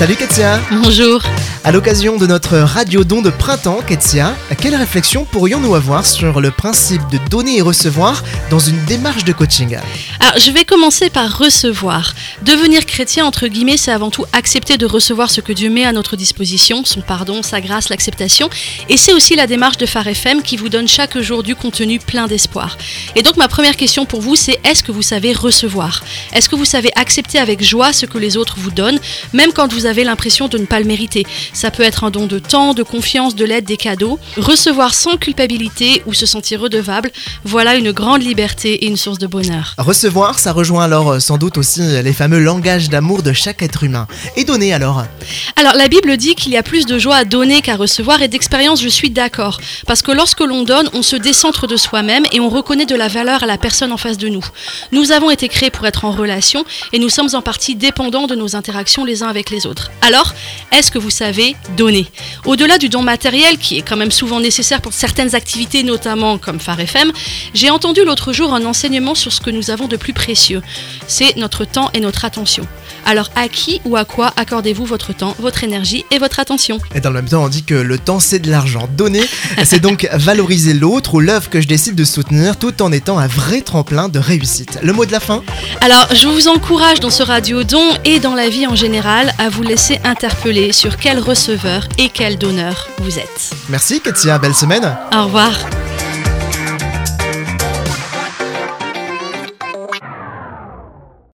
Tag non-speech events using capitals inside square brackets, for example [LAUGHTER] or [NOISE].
Salut Ketsia Bonjour À l'occasion de notre radio don de printemps, Ketsia, quelle réflexion pourrions-nous avoir sur le principe de donner et recevoir dans une démarche de coaching Alors, je vais commencer par recevoir. Devenir chrétien, entre guillemets, c'est avant tout accepter de recevoir ce que Dieu met à notre disposition, son pardon, sa grâce, l'acceptation. Et c'est aussi la démarche de Phare FM qui vous donne chaque jour du contenu plein d'espoir. Et donc, ma première question pour vous, c'est est-ce que vous savez recevoir? Est-ce que vous savez accepter avec joie ce que les autres vous donnent, même quand vous avez l'impression de ne pas le mériter? Ça peut être un don de temps, de confiance, de l'aide, des cadeaux. Recevoir sans culpabilité ou se sentir redevable, voilà une grande liberté et une source de bonheur. Recevoir, ça rejoint alors euh, sans doute aussi les fameux langages d'amour de chaque être humain. Et donner alors? Alors la Bible dit qu'il y a plus de joie à donner qu'à recevoir et d'expérience je suis d'accord. Parce que lorsque l'on donne, on se décentre de soi-même et on reconnaît de la valeur à la personne en face de nous. Nous avons été créés pour être en relation et nous sommes en partie dépendants de nos interactions les uns avec les autres. Alors, est-ce que vous savez donner Au-delà du don matériel qui est quand même souvent nécessaire pour certaines activités, notamment comme Phare FM, j'ai entendu l'autre jour un enseignement sur ce que nous avons de plus précieux. C'est notre temps et notre attention. Alors à qui ou à quoi accordez-vous votre temps, votre énergie et votre attention? Et dans le même temps, on dit que le temps c'est de l'argent. Donner, c'est donc [LAUGHS] valoriser l'autre ou l'œuvre que je décide de soutenir tout en étant un vrai tremplin de réussite. Le mot de la fin? Alors je vous encourage dans ce radio don et dans la vie en général à vous laisser interpeller sur quel receveur et quel donneur vous êtes. Merci Katia, belle semaine. Au revoir